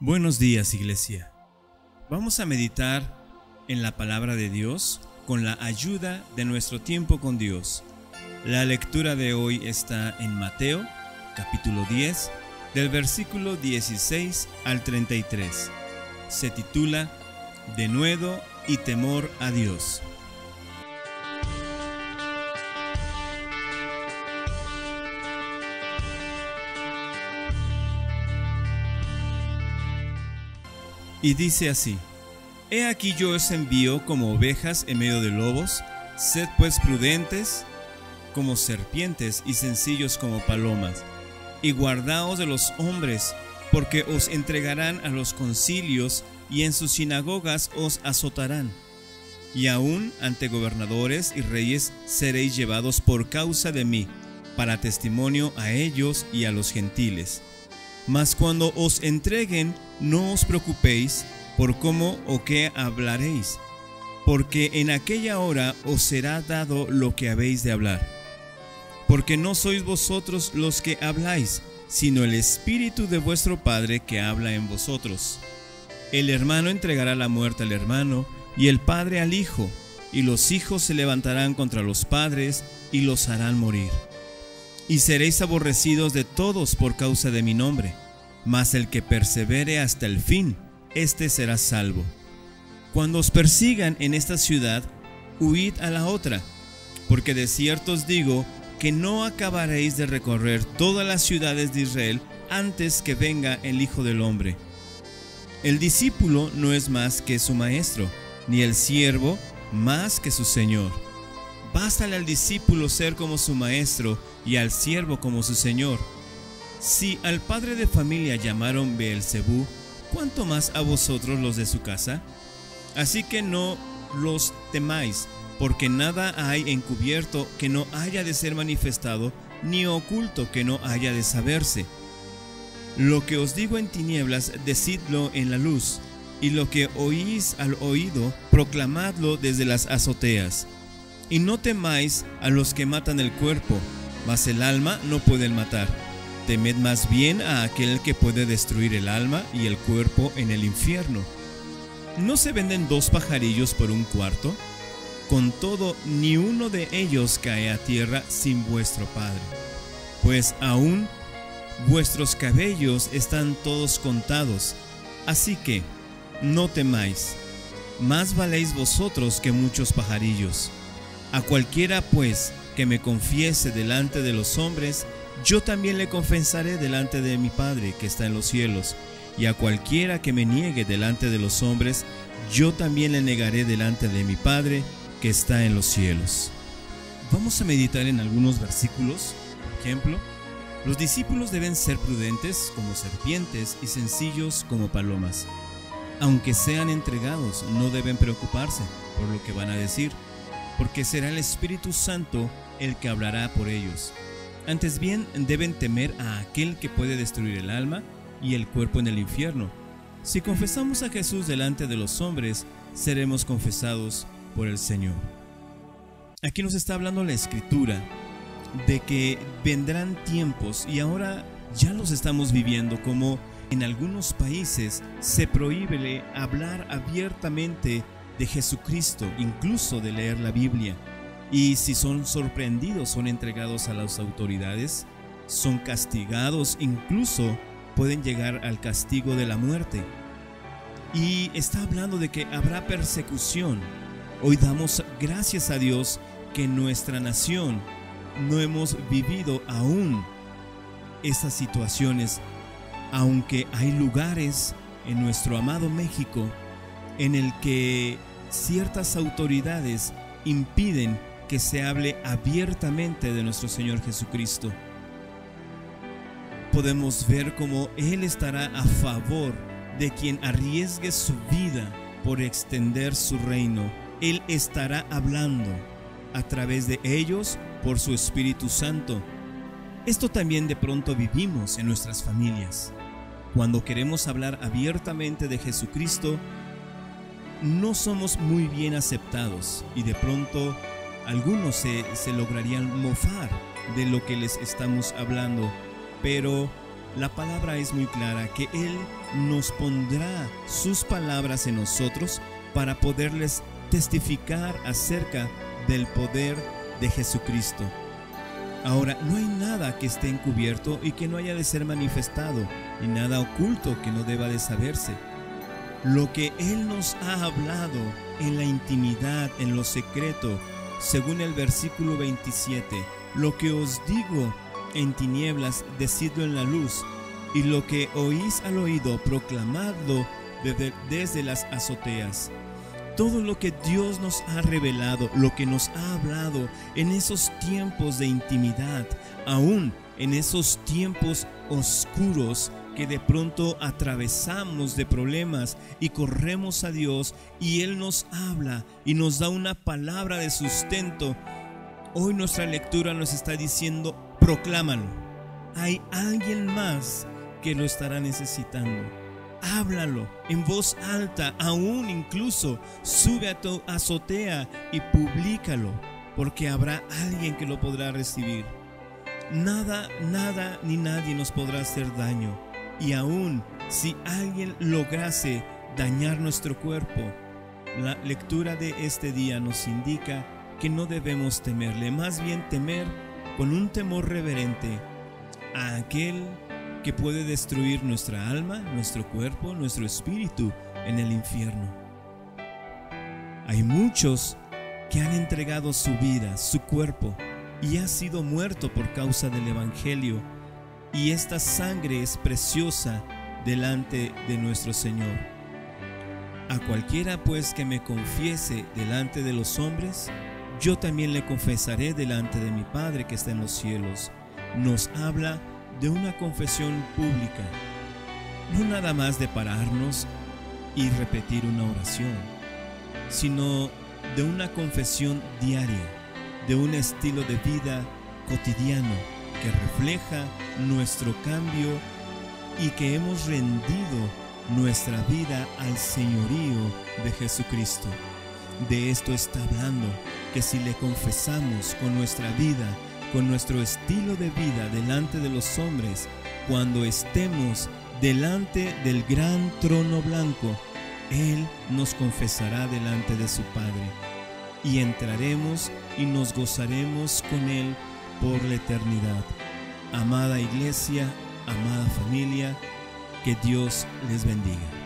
Buenos días Iglesia. Vamos a meditar en la palabra de Dios con la ayuda de nuestro tiempo con Dios. La lectura de hoy está en Mateo capítulo 10 del versículo 16 al 33. Se titula Denuedo y temor a Dios. Y dice así, He aquí yo os envío como ovejas en medio de lobos, sed pues prudentes como serpientes y sencillos como palomas, y guardaos de los hombres, porque os entregarán a los concilios y en sus sinagogas os azotarán. Y aún ante gobernadores y reyes seréis llevados por causa de mí, para testimonio a ellos y a los gentiles. Mas cuando os entreguen, no os preocupéis por cómo o qué hablaréis, porque en aquella hora os será dado lo que habéis de hablar. Porque no sois vosotros los que habláis, sino el Espíritu de vuestro Padre que habla en vosotros. El hermano entregará la muerte al hermano, y el padre al hijo, y los hijos se levantarán contra los padres y los harán morir y seréis aborrecidos de todos por causa de mi nombre. Mas el que persevere hasta el fin, éste será salvo. Cuando os persigan en esta ciudad, huid a la otra, porque de cierto os digo que no acabaréis de recorrer todas las ciudades de Israel antes que venga el Hijo del Hombre. El discípulo no es más que su maestro, ni el siervo más que su Señor. Bástale al discípulo ser como su maestro y al siervo como su señor. Si al padre de familia llamaron Beelzebú, ¿cuánto más a vosotros los de su casa? Así que no los temáis, porque nada hay encubierto que no haya de ser manifestado, ni oculto que no haya de saberse. Lo que os digo en tinieblas, decidlo en la luz, y lo que oís al oído, proclamadlo desde las azoteas. Y no temáis a los que matan el cuerpo, mas el alma no pueden matar. Temed más bien a aquel que puede destruir el alma y el cuerpo en el infierno. ¿No se venden dos pajarillos por un cuarto? Con todo, ni uno de ellos cae a tierra sin vuestro Padre. Pues aún vuestros cabellos están todos contados. Así que, no temáis, más valéis vosotros que muchos pajarillos. A cualquiera, pues, que me confiese delante de los hombres, yo también le confesaré delante de mi Padre que está en los cielos. Y a cualquiera que me niegue delante de los hombres, yo también le negaré delante de mi Padre que está en los cielos. Vamos a meditar en algunos versículos. Por ejemplo, los discípulos deben ser prudentes como serpientes y sencillos como palomas. Aunque sean entregados, no deben preocuparse por lo que van a decir, porque será el Espíritu Santo el que hablará por ellos. Antes bien deben temer a aquel que puede destruir el alma y el cuerpo en el infierno. Si confesamos a Jesús delante de los hombres, seremos confesados por el Señor. Aquí nos está hablando la escritura de que vendrán tiempos y ahora ya los estamos viviendo como en algunos países se prohíbe hablar abiertamente de Jesucristo, incluso de leer la Biblia. Y si son sorprendidos, son entregados a las autoridades, son castigados, incluso pueden llegar al castigo de la muerte. Y está hablando de que habrá persecución. Hoy damos gracias a Dios que en nuestra nación no hemos vivido aún esas situaciones, aunque hay lugares en nuestro amado México en el que ciertas autoridades impiden que se hable abiertamente de nuestro Señor Jesucristo. Podemos ver cómo Él estará a favor de quien arriesgue su vida por extender su reino. Él estará hablando a través de ellos por su Espíritu Santo. Esto también de pronto vivimos en nuestras familias. Cuando queremos hablar abiertamente de Jesucristo, no somos muy bien aceptados y de pronto algunos se, lograrían mofar de lo que les estamos hablando, pero la palabra es muy clara que Él nos pondrá sus palabras en nosotros para poderles testificar acerca del poder de Jesucristo. Ahora, no hay nada que esté encubierto y que no haya de ser manifestado, ni nada oculto que no deba de saberse. Lo que Él nos ha hablado en la intimidad, en lo secreto, según el versículo 27, lo que os digo en tinieblas, decidlo en la luz, y lo que oís al oído, proclamadlo desde, desde las azoteas. Todo lo que Dios nos ha revelado, lo que nos ha hablado en esos tiempos de intimidad, aún en esos tiempos oscuros que de pronto atravesamos de problemas y corremos a Dios y Él nos habla y nos da una palabra de sustento. Hoy nuestra lectura nos está diciendo, proclámalo. Hay alguien más que lo estará necesitando háblalo en voz alta, aún incluso sube a tu azotea y públicalo, porque habrá alguien que lo podrá recibir. Nada, nada ni nadie nos podrá hacer daño. Y aún si alguien lograse dañar nuestro cuerpo, la lectura de este día nos indica que no debemos temerle, más bien temer con un temor reverente a aquel que puede destruir nuestra alma, nuestro cuerpo, nuestro espíritu en el infierno. Hay muchos que han entregado su vida, su cuerpo, y ha sido muerto por causa del Evangelio, y esta sangre es preciosa delante de nuestro Señor. A cualquiera pues que me confiese delante de los hombres, yo también le confesaré delante de mi Padre que está en los cielos. Nos habla de una confesión pública, no nada más de pararnos y repetir una oración, sino de una confesión diaria, de un estilo de vida cotidiano que refleja nuestro cambio y que hemos rendido nuestra vida al señorío de Jesucristo. De esto está hablando, que si le confesamos con nuestra vida, con nuestro estilo de vida delante de los hombres cuando estemos delante del gran trono blanco. Él nos confesará delante de su Padre y entraremos y nos gozaremos con Él por la eternidad. Amada iglesia, amada familia, que Dios les bendiga.